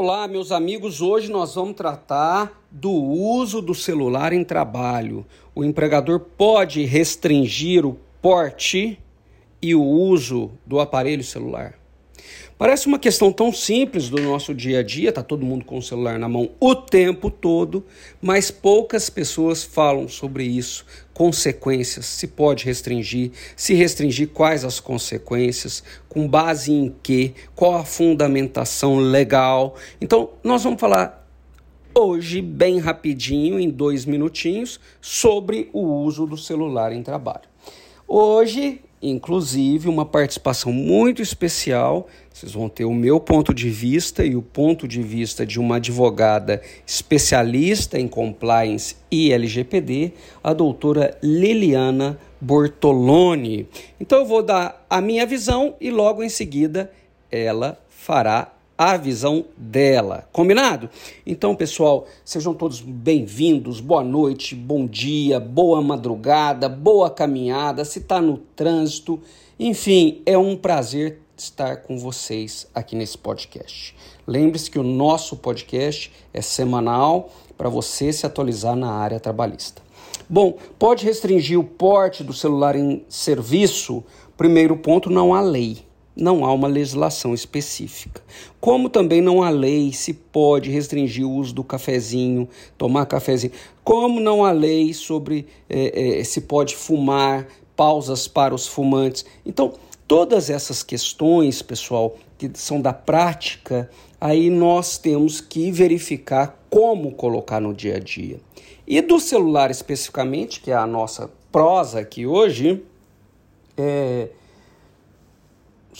Olá, meus amigos. Hoje nós vamos tratar do uso do celular em trabalho. O empregador pode restringir o porte e o uso do aparelho celular. Parece uma questão tão simples do nosso dia a dia, tá todo mundo com o celular na mão o tempo todo, mas poucas pessoas falam sobre isso, consequências, se pode restringir, se restringir quais as consequências, com base em quê, qual a fundamentação legal. Então, nós vamos falar hoje, bem rapidinho, em dois minutinhos, sobre o uso do celular em trabalho. Hoje inclusive uma participação muito especial. Vocês vão ter o meu ponto de vista e o ponto de vista de uma advogada especialista em compliance e LGPD, a doutora Liliana Bortoloni. Então eu vou dar a minha visão e logo em seguida ela fará a visão dela. Combinado? Então, pessoal, sejam todos bem-vindos. Boa noite, bom dia, boa madrugada, boa caminhada. Se está no trânsito, enfim, é um prazer estar com vocês aqui nesse podcast. Lembre-se que o nosso podcast é semanal para você se atualizar na área trabalhista. Bom, pode restringir o porte do celular em serviço? Primeiro ponto, não há lei não há uma legislação específica. Como também não há lei se pode restringir o uso do cafezinho, tomar cafezinho. Como não há lei sobre é, é, se pode fumar, pausas para os fumantes. Então, todas essas questões, pessoal, que são da prática, aí nós temos que verificar como colocar no dia a dia. E do celular especificamente, que é a nossa prosa aqui hoje, é,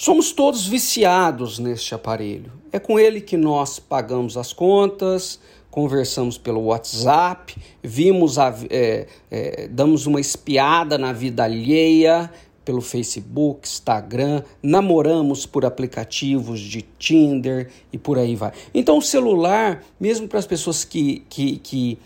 Somos todos viciados neste aparelho. É com ele que nós pagamos as contas, conversamos pelo WhatsApp, vimos a, é, é, damos uma espiada na vida alheia pelo Facebook, Instagram, namoramos por aplicativos de Tinder e por aí vai. Então o celular, mesmo para as pessoas que, que, que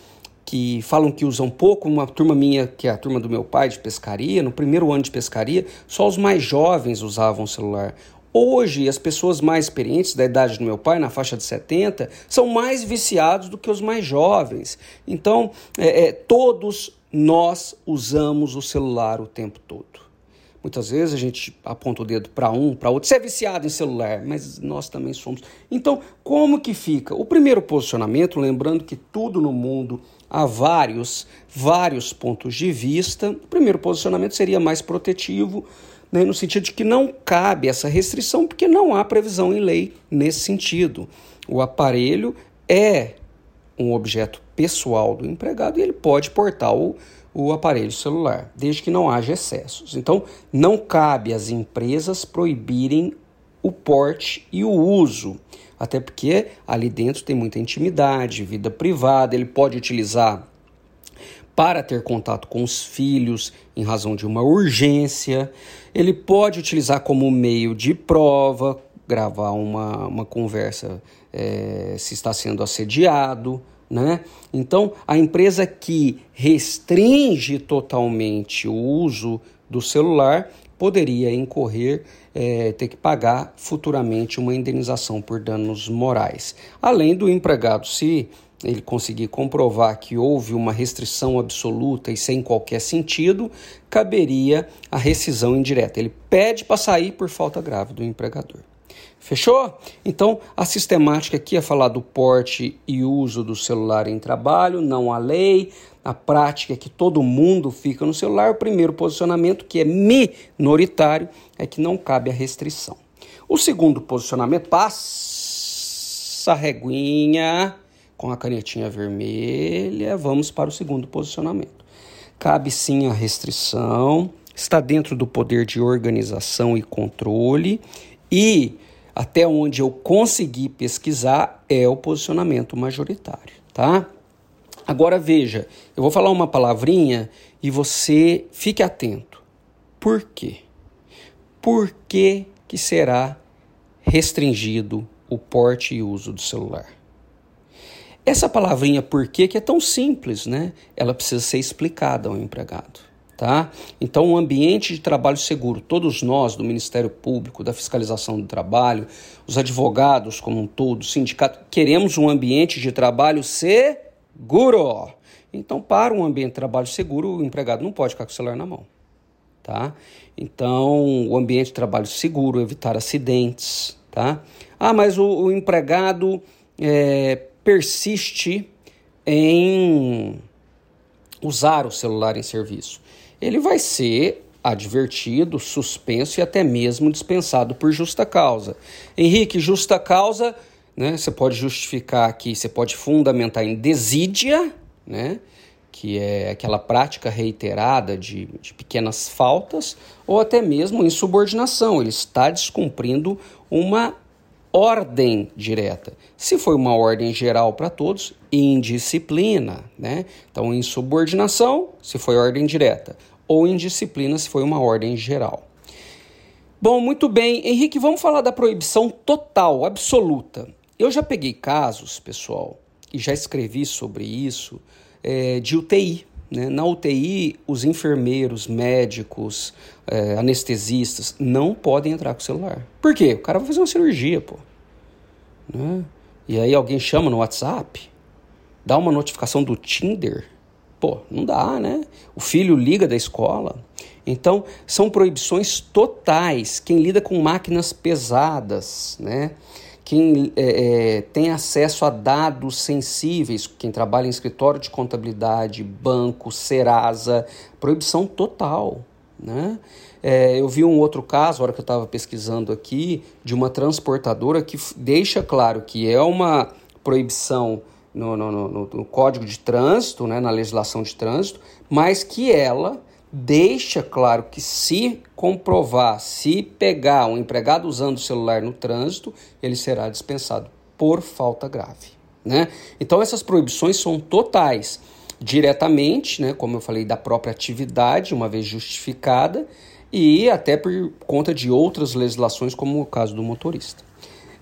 que falam que usam pouco, uma turma minha, que é a turma do meu pai de pescaria, no primeiro ano de pescaria, só os mais jovens usavam celular. Hoje, as pessoas mais experientes, da idade do meu pai, na faixa de 70, são mais viciados do que os mais jovens. Então, é, é, todos nós usamos o celular o tempo todo. Muitas vezes a gente aponta o dedo para um, para outro. Você é viciado em celular, mas nós também somos. Então, como que fica? O primeiro posicionamento, lembrando que tudo no mundo há vários, vários pontos de vista. O primeiro posicionamento seria mais protetivo, né, no sentido de que não cabe essa restrição, porque não há previsão em lei nesse sentido. O aparelho é um objeto pessoal do empregado e ele pode portar o o aparelho celular, desde que não haja excessos. Então, não cabe às empresas proibirem o porte e o uso, até porque ali dentro tem muita intimidade, vida privada, ele pode utilizar para ter contato com os filhos em razão de uma urgência, ele pode utilizar como meio de prova, gravar uma, uma conversa é, se está sendo assediado, né? Então, a empresa que restringe totalmente o uso do celular poderia incorrer, é, ter que pagar futuramente uma indenização por danos morais. Além do empregado, se ele conseguir comprovar que houve uma restrição absoluta e sem qualquer sentido, caberia a rescisão indireta. Ele pede para sair por falta grave do empregador. Fechou? Então, a sistemática aqui é falar do porte e uso do celular em trabalho, não a lei. A prática é que todo mundo fica no celular. O primeiro posicionamento, que é minoritário, é que não cabe a restrição. O segundo posicionamento, passa a reguinha com a canetinha vermelha. Vamos para o segundo posicionamento. Cabe sim a restrição, está dentro do poder de organização e controle e até onde eu consegui pesquisar, é o posicionamento majoritário, tá? Agora veja, eu vou falar uma palavrinha e você fique atento. Por quê? Por que, que será restringido o porte e uso do celular? Essa palavrinha por quê que é tão simples, né? Ela precisa ser explicada ao empregado Tá? Então, um ambiente de trabalho seguro. Todos nós, do Ministério Público, da Fiscalização do Trabalho, os advogados como um todo, sindicato, queremos um ambiente de trabalho seguro. Então, para um ambiente de trabalho seguro, o empregado não pode ficar com o celular na mão. Tá? Então, o ambiente de trabalho seguro, evitar acidentes. Tá? Ah, mas o, o empregado é, persiste em usar o celular em serviço ele vai ser advertido, suspenso e até mesmo dispensado por justa causa. Henrique, justa causa, né, você pode justificar aqui, você pode fundamentar em desídia, né, que é aquela prática reiterada de, de pequenas faltas, ou até mesmo insubordinação, ele está descumprindo uma ordem direta. Se foi uma ordem geral para todos, indisciplina, né? Então, insubordinação, se foi ordem direta ou indisciplina se foi uma ordem geral. Bom, muito bem. Henrique, vamos falar da proibição total, absoluta. Eu já peguei casos, pessoal, e já escrevi sobre isso, é, de UTI. Né? Na UTI, os enfermeiros, médicos, é, anestesistas não podem entrar com o celular. Por quê? O cara vai fazer uma cirurgia, pô. Né? E aí alguém chama no WhatsApp, dá uma notificação do Tinder, Pô, não dá, né? O filho liga da escola. Então, são proibições totais. Quem lida com máquinas pesadas, né? Quem é, é, tem acesso a dados sensíveis, quem trabalha em escritório de contabilidade, banco, Serasa, proibição total, né? É, eu vi um outro caso, a hora que eu estava pesquisando aqui, de uma transportadora que deixa claro que é uma proibição no, no, no, no Código de Trânsito, né, na legislação de trânsito, mas que ela deixa claro que se comprovar, se pegar um empregado usando o celular no trânsito, ele será dispensado por falta grave. Né? Então essas proibições são totais, diretamente, né, como eu falei, da própria atividade, uma vez justificada, e até por conta de outras legislações, como o caso do motorista.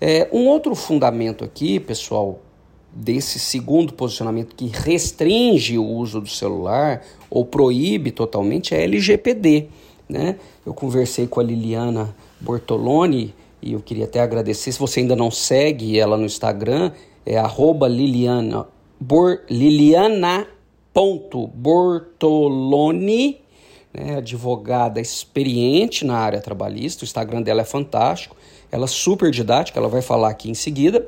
É, um outro fundamento aqui, pessoal, desse segundo posicionamento que restringe o uso do celular ou proíbe totalmente é a LGPD. Né? Eu conversei com a Liliana Bortoloni e eu queria até agradecer. Se você ainda não segue ela no Instagram, é arroba Liliana, Bor, Liliana.bortoloni, né? advogada experiente na área trabalhista. O Instagram dela é fantástico. Ela é super didática, ela vai falar aqui em seguida.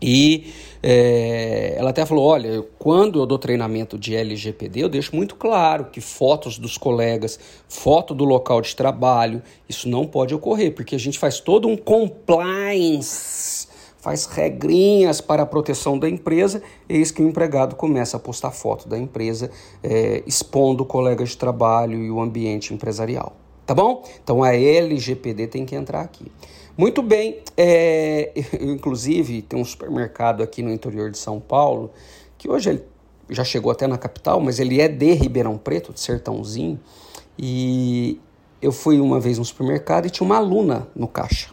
E é, ela até falou: olha, quando eu dou treinamento de LGPD, eu deixo muito claro que fotos dos colegas, foto do local de trabalho, isso não pode ocorrer, porque a gente faz todo um compliance, faz regrinhas para a proteção da empresa, eis que o empregado começa a postar foto da empresa, é, expondo colegas de trabalho e o ambiente empresarial. Tá bom? Então a LGPD tem que entrar aqui. Muito bem, é, eu, inclusive tem um supermercado aqui no interior de São Paulo, que hoje ele já chegou até na capital, mas ele é de Ribeirão Preto, de Sertãozinho, e eu fui uma vez no supermercado e tinha uma aluna no caixa,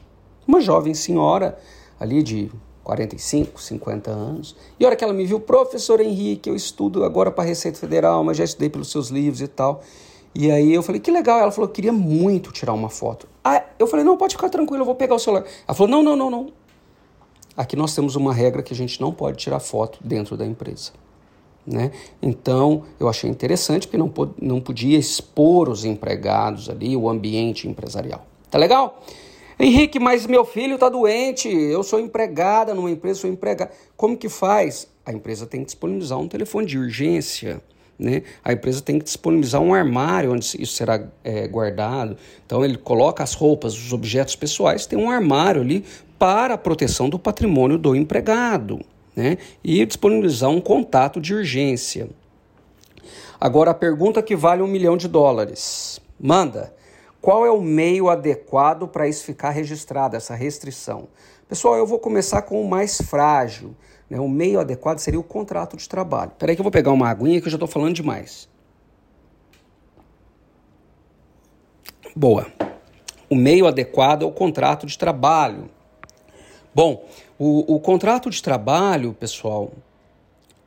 uma jovem senhora ali de 45, 50 anos, e a hora que ela me viu, professor Henrique, eu estudo agora para a Receita Federal, mas já estudei pelos seus livros e tal, e aí eu falei, que legal. Ela falou, queria muito tirar uma foto. Ah, eu falei, não, pode ficar tranquilo, eu vou pegar o celular. Ela falou, não, não, não, não. Aqui nós temos uma regra que a gente não pode tirar foto dentro da empresa. Né? Então, eu achei interessante porque não, não podia expor os empregados ali, o ambiente empresarial. Tá legal? Henrique, mas meu filho está doente, eu sou empregada numa empresa, sou empregada. Como que faz? A empresa tem que disponibilizar um telefone de urgência né? A empresa tem que disponibilizar um armário onde isso será é, guardado. Então ele coloca as roupas, os objetos pessoais, tem um armário ali para a proteção do patrimônio do empregado. Né? E disponibilizar um contato de urgência. Agora a pergunta que vale um milhão de dólares. Manda. Qual é o meio adequado para isso ficar registrado, essa restrição? Pessoal, eu vou começar com o mais frágil. Né? O meio adequado seria o contrato de trabalho. Espera aí que eu vou pegar uma aguinha que eu já estou falando demais. Boa. O meio adequado é o contrato de trabalho. Bom, o, o contrato de trabalho, pessoal,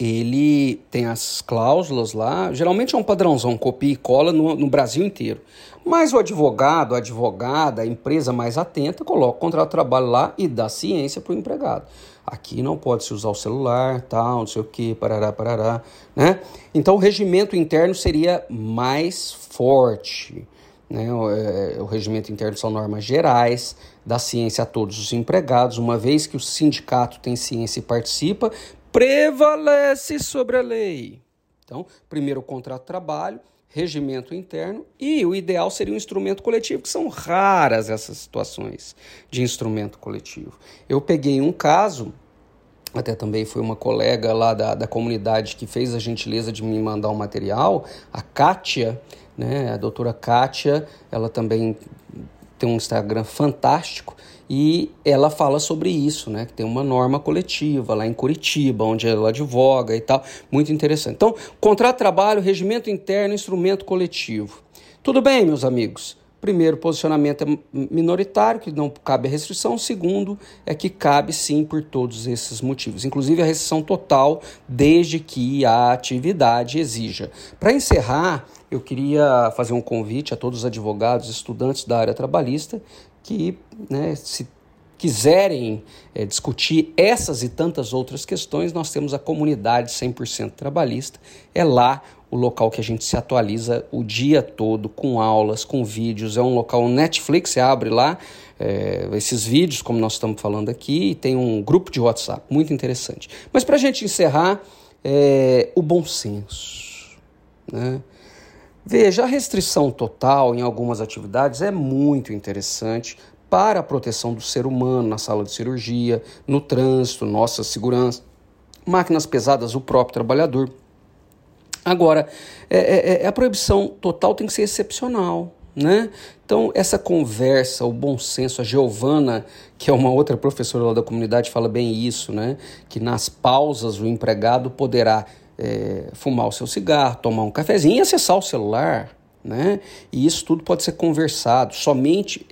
ele tem as cláusulas lá, geralmente é um padrãozão, copia e cola no, no Brasil inteiro. Mas o advogado, a advogada, a empresa mais atenta, coloca o contrato de trabalho lá e dá ciência para o empregado. Aqui não pode se usar o celular, tal, não sei o que, parará, parará, né? Então o regimento interno seria mais forte. Né? O, é, o regimento interno são normas gerais, dá ciência a todos os empregados, uma vez que o sindicato tem ciência e participa, prevalece sobre a lei. Então, primeiro o contrato de trabalho, regimento interno e o ideal seria um instrumento coletivo, que são raras essas situações de instrumento coletivo. Eu peguei um caso, até também foi uma colega lá da, da comunidade que fez a gentileza de me mandar um material, a Kátia, né, a doutora Kátia, ela também tem um Instagram fantástico e ela fala sobre isso, né? Que tem uma norma coletiva lá em Curitiba, onde ela advoga e tal. Muito interessante. Então, contrato de trabalho, regimento interno, instrumento coletivo. Tudo bem, meus amigos? Primeiro, posicionamento é minoritário, que não cabe a restrição. Segundo, é que cabe sim por todos esses motivos, inclusive a restrição total, desde que a atividade exija. Para encerrar, eu queria fazer um convite a todos os advogados, estudantes da área trabalhista, que, né, se quiserem é, discutir essas e tantas outras questões, nós temos a comunidade 100% trabalhista. É lá o local que a gente se atualiza o dia todo, com aulas, com vídeos. É um local Netflix, você abre lá é, esses vídeos, como nós estamos falando aqui, e tem um grupo de WhatsApp, muito interessante. Mas para a gente encerrar, é, o bom senso. Né? Veja, a restrição total em algumas atividades é muito interessante para a proteção do ser humano na sala de cirurgia, no trânsito, nossa segurança, máquinas pesadas, o próprio trabalhador. Agora, é, é, é, a proibição total tem que ser excepcional. Né? Então, essa conversa, o bom senso, a Giovana, que é uma outra professora lá da comunidade, fala bem isso, né? que nas pausas o empregado poderá é, fumar o seu cigarro, tomar um cafezinho e acessar o celular. Né? E isso tudo pode ser conversado. Somente,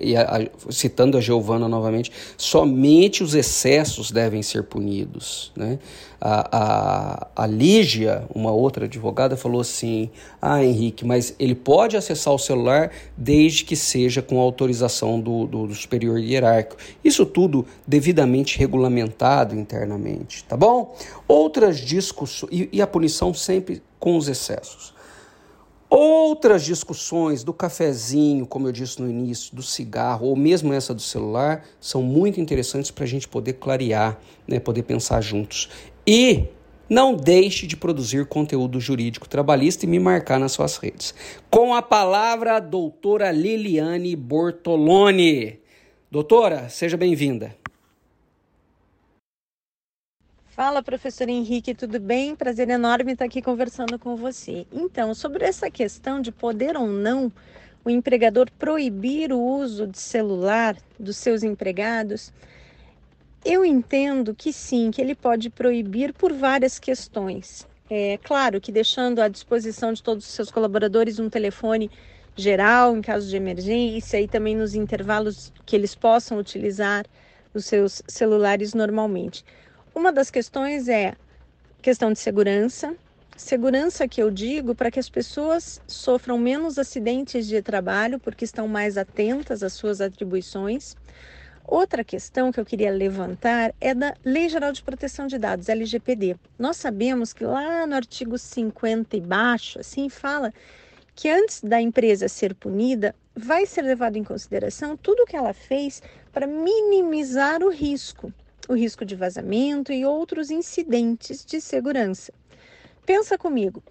citando a Giovana novamente, somente os excessos devem ser punidos. Né? A, a, a Lígia, uma outra advogada, falou assim: Ah, Henrique, mas ele pode acessar o celular desde que seja com autorização do, do, do superior hierárquico. Isso tudo devidamente regulamentado internamente, tá bom? Outras discussões, e, e a punição sempre com os excessos. Outras discussões do cafezinho, como eu disse no início, do cigarro, ou mesmo essa do celular, são muito interessantes para a gente poder clarear, né, poder pensar juntos. E não deixe de produzir conteúdo jurídico trabalhista e me marcar nas suas redes. Com a palavra, a doutora Liliane Bortoloni. Doutora, seja bem-vinda. Fala, professor Henrique, tudo bem? Prazer enorme estar aqui conversando com você. Então, sobre essa questão de poder ou não o empregador proibir o uso de celular dos seus empregados, eu entendo que sim, que ele pode proibir por várias questões. É claro que deixando à disposição de todos os seus colaboradores um telefone geral em caso de emergência e também nos intervalos que eles possam utilizar os seus celulares normalmente. Uma das questões é questão de segurança. Segurança que eu digo para que as pessoas sofram menos acidentes de trabalho, porque estão mais atentas às suas atribuições. Outra questão que eu queria levantar é da Lei Geral de Proteção de Dados, LGPD. Nós sabemos que lá no artigo 50 e baixo, assim, fala que antes da empresa ser punida, vai ser levado em consideração tudo o que ela fez para minimizar o risco o risco de vazamento e outros incidentes de segurança. Pensa comigo,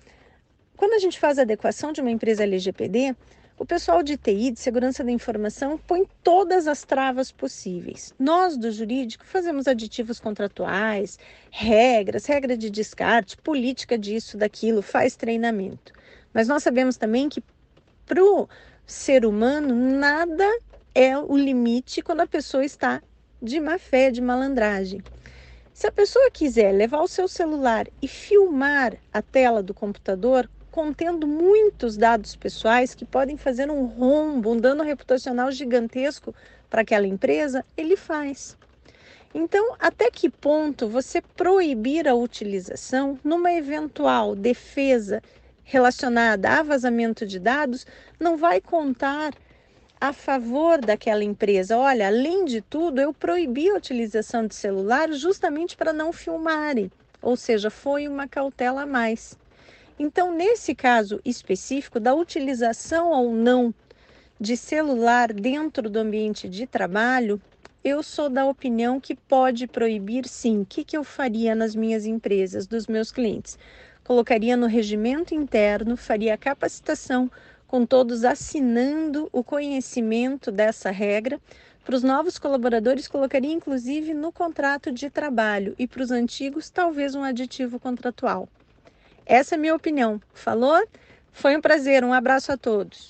quando a gente faz a adequação de uma empresa LGPD, o pessoal de TI, de segurança da informação, põe todas as travas possíveis. Nós, do jurídico, fazemos aditivos contratuais, regras, regra de descarte, política disso, daquilo, faz treinamento. Mas nós sabemos também que para o ser humano, nada é o limite quando a pessoa está de má fé, de malandragem. Se a pessoa quiser levar o seu celular e filmar a tela do computador, contendo muitos dados pessoais que podem fazer um rombo, um dano reputacional gigantesco para aquela empresa, ele faz. Então, até que ponto você proibir a utilização numa eventual defesa relacionada a vazamento de dados não vai contar a favor daquela empresa. Olha, além de tudo, eu proibi a utilização de celular justamente para não filmarem, ou seja, foi uma cautela a mais. Então, nesse caso específico da utilização ou não de celular dentro do ambiente de trabalho, eu sou da opinião que pode proibir sim. O que, que eu faria nas minhas empresas, dos meus clientes? Colocaria no regimento interno, faria capacitação com todos assinando o conhecimento dessa regra. Para os novos colaboradores, colocaria inclusive no contrato de trabalho e para os antigos, talvez um aditivo contratual. Essa é a minha opinião. Falou? Foi um prazer, um abraço a todos.